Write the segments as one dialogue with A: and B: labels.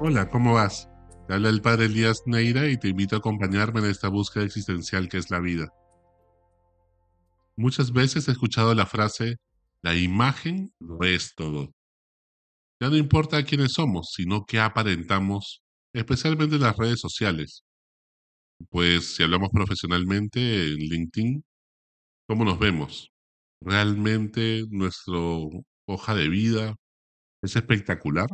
A: Hola, ¿cómo vas? Te habla el padre Elías Neira y te invito a acompañarme en esta búsqueda existencial que es la vida. Muchas veces he escuchado la frase, la imagen lo es todo. Ya no importa quiénes somos, sino qué aparentamos, especialmente en las redes sociales. Pues si hablamos profesionalmente en LinkedIn, ¿cómo nos vemos? ¿Realmente nuestra hoja de vida es espectacular?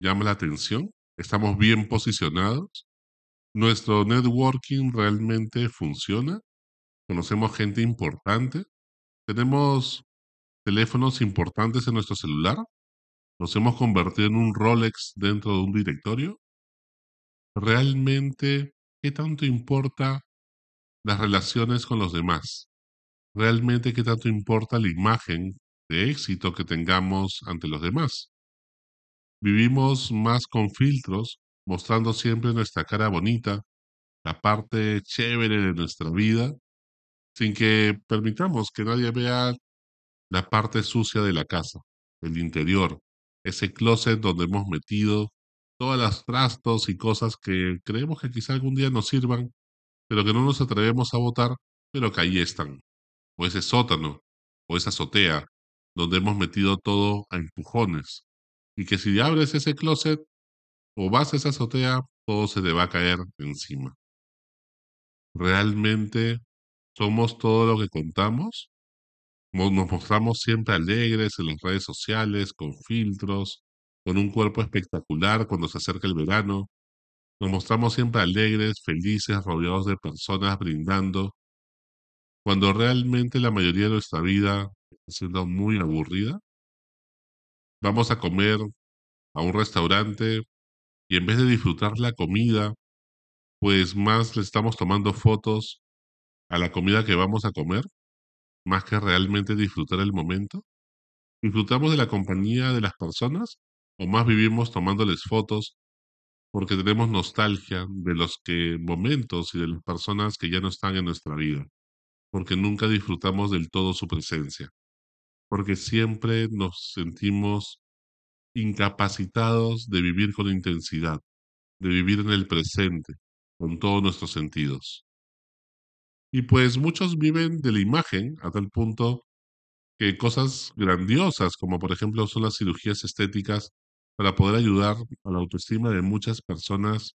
A: ¿Llama la atención? Estamos bien posicionados, nuestro networking realmente funciona, conocemos gente importante, tenemos teléfonos importantes en nuestro celular, nos hemos convertido en un Rolex dentro de un directorio. ¿Realmente qué tanto importa las relaciones con los demás? ¿Realmente qué tanto importa la imagen de éxito que tengamos ante los demás? Vivimos más con filtros, mostrando siempre nuestra cara bonita, la parte chévere de nuestra vida, sin que permitamos que nadie vea la parte sucia de la casa, el interior, ese closet donde hemos metido todas las trastos y cosas que creemos que quizá algún día nos sirvan, pero que no nos atrevemos a botar, pero que ahí están. O ese sótano, o esa azotea, donde hemos metido todo a empujones, y que si abres ese closet o vas a esa azotea, todo se te va a caer encima. ¿Realmente somos todo lo que contamos? Nos mostramos siempre alegres en las redes sociales, con filtros, con un cuerpo espectacular cuando se acerca el verano. Nos mostramos siempre alegres, felices, rodeados de personas brindando, cuando realmente la mayoría de nuestra vida está siendo muy aburrida vamos a comer a un restaurante y en vez de disfrutar la comida, pues más le estamos tomando fotos a la comida que vamos a comer, más que realmente disfrutar el momento. ¿Disfrutamos de la compañía de las personas o más vivimos tomándoles fotos porque tenemos nostalgia de los que momentos y de las personas que ya no están en nuestra vida, porque nunca disfrutamos del todo su presencia? Porque siempre nos sentimos incapacitados de vivir con intensidad, de vivir en el presente, con todos nuestros sentidos. Y pues muchos viven de la imagen a tal punto que cosas grandiosas, como por ejemplo son las cirugías estéticas, para poder ayudar a la autoestima de muchas personas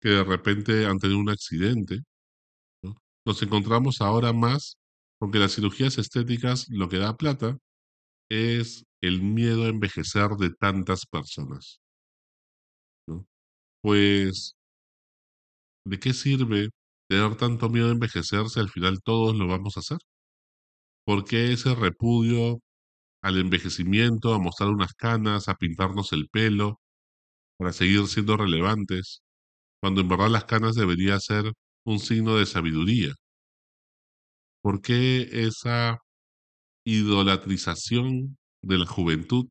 A: que de repente han tenido un accidente. Nos encontramos ahora más con que las cirugías estéticas lo que da plata es el miedo a envejecer de tantas personas. ¿no? Pues, ¿de qué sirve tener tanto miedo a envejecer si al final todos lo vamos a hacer? ¿Por qué ese repudio al envejecimiento, a mostrar unas canas, a pintarnos el pelo, para seguir siendo relevantes, cuando en verdad las canas debería ser un signo de sabiduría? ¿Por qué esa idolatrización de la juventud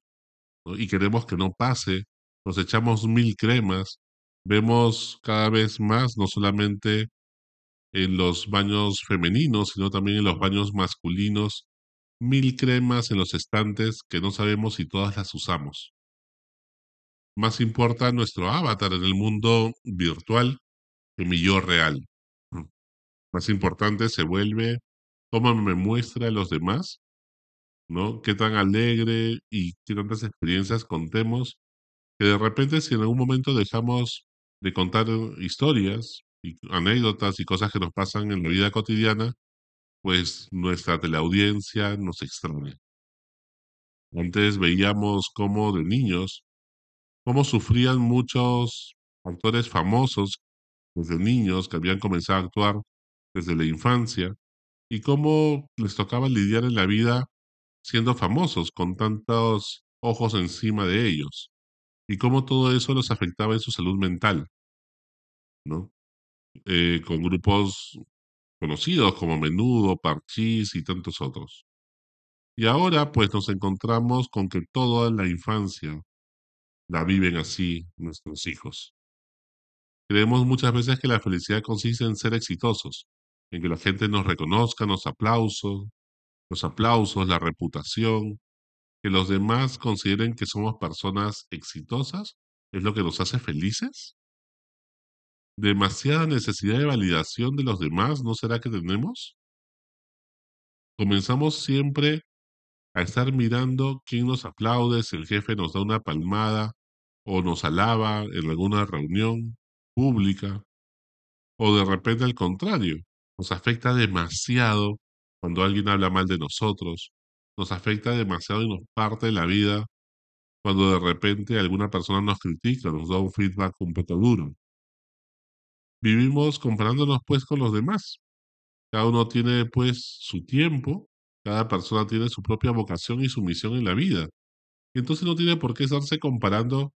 A: y queremos que no pase, nos echamos mil cremas, vemos cada vez más, no solamente en los baños femeninos, sino también en los baños masculinos, mil cremas en los estantes que no sabemos si todas las usamos. Más importa nuestro avatar en el mundo virtual que mi yo real. Más importante se vuelve cómo me muestra a los demás ¿no? Qué tan alegre y qué tantas experiencias contemos, que de repente si en algún momento dejamos de contar historias y anécdotas y cosas que nos pasan en la vida cotidiana, pues nuestra teleaudiencia nos extraña. Antes veíamos cómo de niños, cómo sufrían muchos actores famosos desde niños que habían comenzado a actuar desde la infancia y cómo les tocaba lidiar en la vida siendo famosos con tantos ojos encima de ellos y cómo todo eso los afectaba en su salud mental, ¿no? Eh, con grupos conocidos como Menudo, Parchís y tantos otros. Y ahora pues nos encontramos con que toda la infancia la viven así nuestros hijos. Creemos muchas veces que la felicidad consiste en ser exitosos, en que la gente nos reconozca, nos aplauso, los aplausos, la reputación, que los demás consideren que somos personas exitosas es lo que nos hace felices? ¿Demasiada necesidad de validación de los demás no será que tenemos? Comenzamos siempre a estar mirando quién nos aplaude, si el jefe nos da una palmada o nos alaba en alguna reunión pública, o de repente al contrario, nos afecta demasiado cuando alguien habla mal de nosotros, nos afecta demasiado y nos parte la vida cuando de repente alguna persona nos critica, nos da un feedback un poco duro. Vivimos comparándonos pues con los demás. Cada uno tiene pues su tiempo, cada persona tiene su propia vocación y su misión en la vida. Entonces no tiene por qué estarse comparando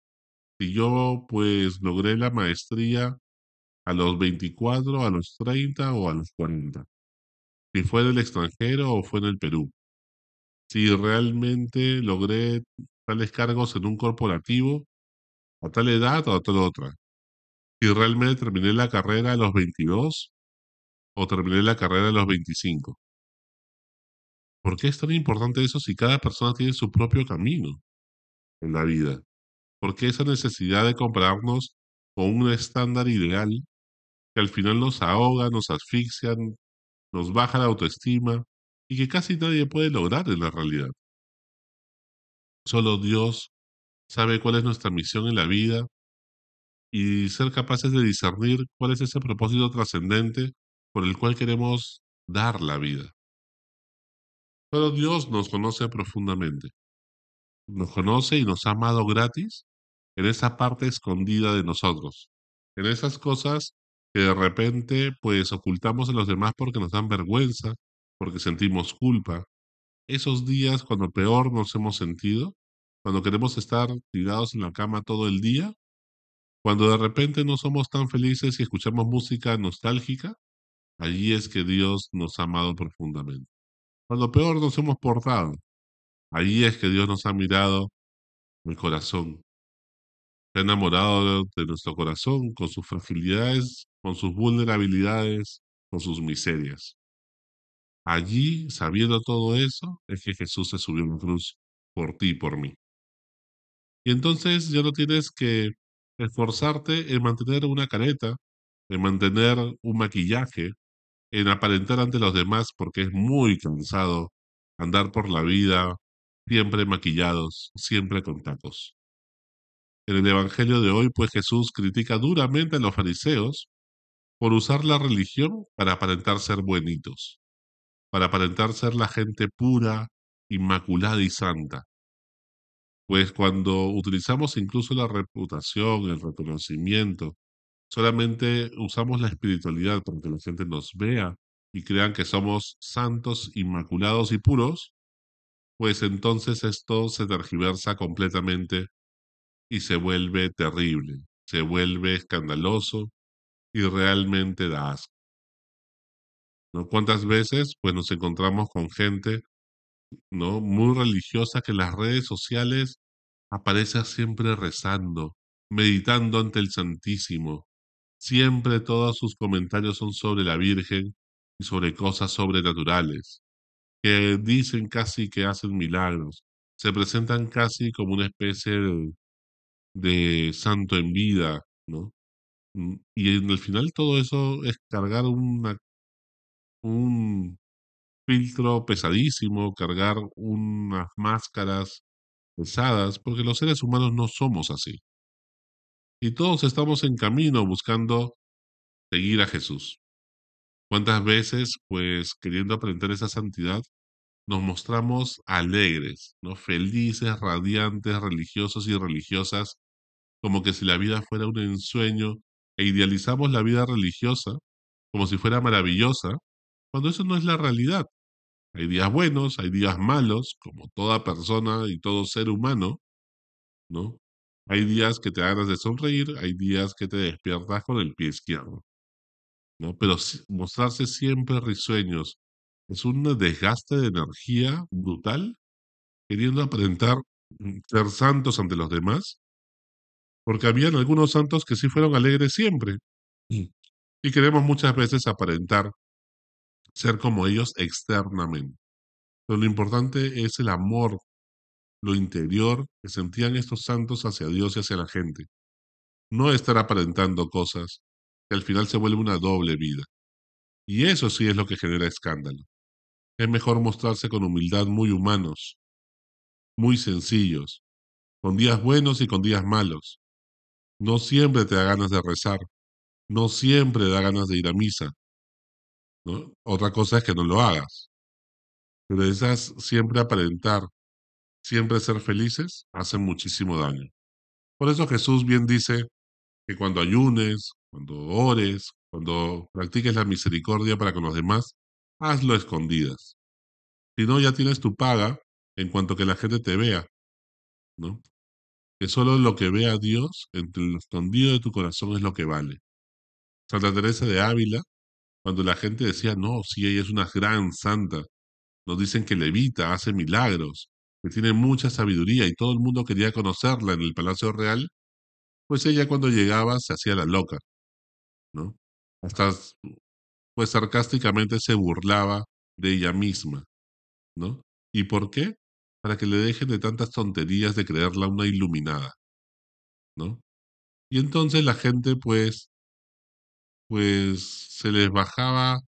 A: si yo pues logré la maestría a los 24, a los 30 o a los 40. Si fue en el extranjero o fue en el Perú. Si realmente logré tales cargos en un corporativo a tal edad o a tal otra. Si realmente terminé la carrera a los 22 o terminé la carrera a los 25. ¿Por qué es tan importante eso si cada persona tiene su propio camino en la vida? ¿Por qué esa necesidad de compararnos con un estándar ideal que al final nos ahoga, nos asfixia, nos baja la autoestima y que casi nadie puede lograr en la realidad? Solo Dios sabe cuál es nuestra misión en la vida y ser capaces de discernir cuál es ese propósito trascendente por el cual queremos dar la vida. Solo Dios nos conoce profundamente. Nos conoce y nos ha amado gratis en esa parte escondida de nosotros, en esas cosas de repente pues ocultamos a los demás porque nos dan vergüenza, porque sentimos culpa. Esos días cuando peor nos hemos sentido, cuando queremos estar tirados en la cama todo el día, cuando de repente no somos tan felices y escuchamos música nostálgica, allí es que Dios nos ha amado profundamente. Cuando peor nos hemos portado, allí es que Dios nos ha mirado el corazón. Ha enamorado de nuestro corazón con sus fragilidades, con sus vulnerabilidades, con sus miserias. Allí, sabiendo todo eso, es que Jesús se subió a la cruz por ti y por mí. Y entonces ya no tienes que esforzarte en mantener una careta, en mantener un maquillaje, en aparentar ante los demás, porque es muy cansado andar por la vida siempre maquillados, siempre con tacos. En el Evangelio de hoy, pues Jesús critica duramente a los fariseos por usar la religión para aparentar ser buenitos, para aparentar ser la gente pura, inmaculada y santa. Pues cuando utilizamos incluso la reputación, el reconocimiento, solamente usamos la espiritualidad para que la gente nos vea y crean que somos santos, inmaculados y puros, pues entonces esto se tergiversa completamente y se vuelve terrible, se vuelve escandaloso y realmente da asco. ¿No? ¿Cuántas veces pues nos encontramos con gente ¿no? muy religiosa que en las redes sociales aparece siempre rezando, meditando ante el Santísimo. Siempre todos sus comentarios son sobre la Virgen y sobre cosas sobrenaturales, que dicen casi que hacen milagros, se presentan casi como una especie de, de santo en vida, ¿no? Mm, y en el final todo eso es cargar un filtro pesadísimo, cargar unas máscaras pesadas, porque los seres humanos no somos así. Y todos estamos en camino buscando seguir a Jesús. ¿Cuántas veces, pues, queriendo aprender esa santidad, nos mostramos alegres, ¿no? felices, radiantes, religiosos y religiosas, como que si la vida fuera un ensueño, e idealizamos la vida religiosa como si fuera maravillosa, cuando eso no es la realidad. Hay días buenos, hay días malos, como toda persona y todo ser humano, ¿no? Hay días que te ganas de sonreír, hay días que te despiertas con el pie izquierdo, ¿no? Pero mostrarse siempre risueños es un desgaste de energía brutal, queriendo aparentar mm, ser santos ante los demás, porque habían algunos santos que sí fueron alegres siempre. Y queremos muchas veces aparentar ser como ellos externamente. Pero lo importante es el amor, lo interior que sentían estos santos hacia Dios y hacia la gente. no estar aparentando cosas que al final se vuelve una doble vida. Y eso sí es lo que genera escándalo. Es mejor mostrarse con humildad muy humanos, muy sencillos, con días buenos y con días malos. No siempre te da ganas de rezar, no siempre da ganas de ir a misa. Otra cosa es que no lo hagas. Pero esas siempre aparentar, siempre ser felices, hacen muchísimo daño. Por eso Jesús bien dice que cuando ayunes, cuando ores, cuando practiques la misericordia para con los demás, hazlo escondidas. Si no, ya tienes tu paga en cuanto que la gente te vea, ¿no? Que solo lo que vea Dios entre el escondido de tu corazón es lo que vale. Santa Teresa de Ávila, cuando la gente decía, no, si ella es una gran santa, nos dicen que levita, hace milagros, que tiene mucha sabiduría y todo el mundo quería conocerla en el Palacio Real, pues ella cuando llegaba se hacía la loca, ¿no? Hasta, pues sarcásticamente se burlaba de ella misma, ¿no? ¿Y por qué? Para que le dejen de tantas tonterías de creerla una iluminada, ¿no? Y entonces la gente, pues, pues se les bajaba,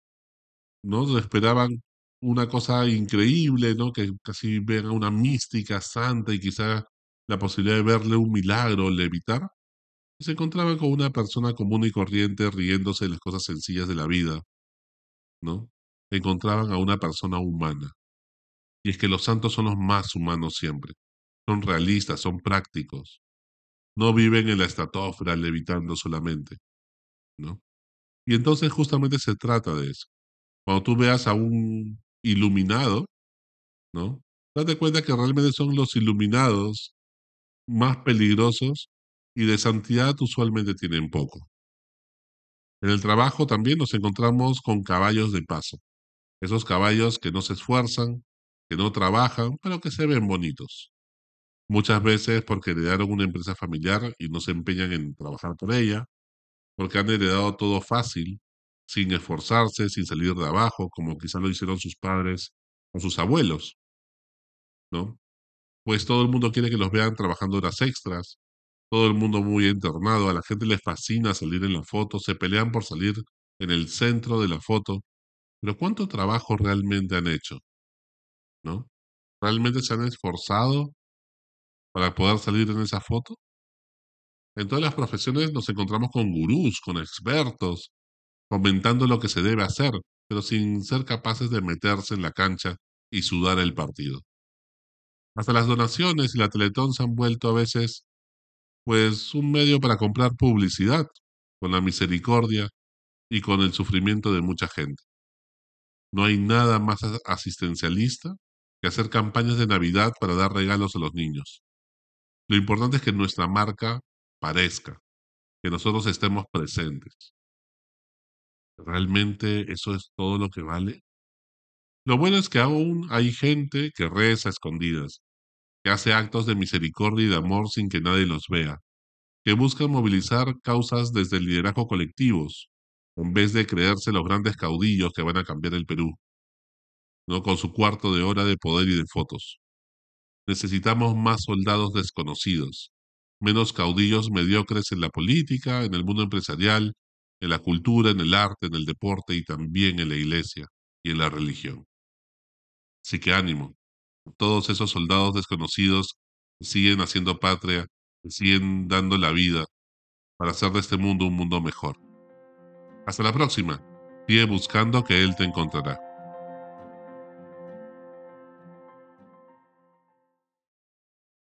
A: ¿no? Esperaban una cosa increíble, ¿no? Que casi vean una mística santa y quizá la posibilidad de verle un milagro, levitar, y se encontraban con una persona común y corriente riéndose de las cosas sencillas de la vida, ¿no? Encontraban a una persona humana. Y es que los santos son los más humanos siempre. Son realistas, son prácticos. No viven en la estratosfera levitando solamente, ¿no? Y entonces justamente se trata de eso. Cuando tú veas a un iluminado, ¿no? Date cuenta que realmente son los iluminados más peligrosos y de santidad usualmente tienen poco. En el trabajo también nos encontramos con caballos de paso. Esos caballos que no se esfuerzan, que no trabajan, pero que se ven bonitos. Muchas veces porque heredaron una empresa familiar y no se empeñan en trabajar por ella, porque han heredado todo fácil sin esforzarse, sin salir de abajo, como quizá lo hicieron sus padres o sus abuelos, ¿no? Pues todo el mundo quiere que los vean trabajando horas extras, todo el mundo muy internado, a la gente le fascina salir en la foto, se pelean por salir en el centro de la foto, pero ¿cuánto trabajo realmente han hecho? ¿Realmente se han esforzado para poder salir en esa foto? En todas las profesiones nos encontramos con gurús, con expertos, comentando lo que se debe hacer, pero sin ser capaces de meterse en la cancha y sudar el partido. Hasta las donaciones y la Teletón se han vuelto a veces, pues, un medio para comprar publicidad, con la misericordia y con el sufrimiento de mucha gente. No hay nada más asistencialista que hacer campañas de Navidad para dar regalos a los niños. Lo importante es que nuestra marca parezca, que nosotros estemos presentes. ¿Realmente eso es todo lo que vale? Lo bueno es que aún hay gente que reza a escondidas, que hace actos de misericordia y de amor sin que nadie los vea, que buscan movilizar causas desde el liderazgo colectivos, en vez de creerse los grandes caudillos que van a cambiar el Perú, ¿no? con su cuarto de hora de poder y de fotos. Necesitamos más soldados desconocidos, menos caudillos mediocres en la política, en el mundo empresarial, en la cultura, en el arte, en el deporte y también en la iglesia y en la religión. Así que ánimo, todos esos soldados desconocidos siguen haciendo patria, siguen dando la vida para hacer de este mundo un mundo mejor. Hasta la próxima. Sigue buscando que Él te encontrará.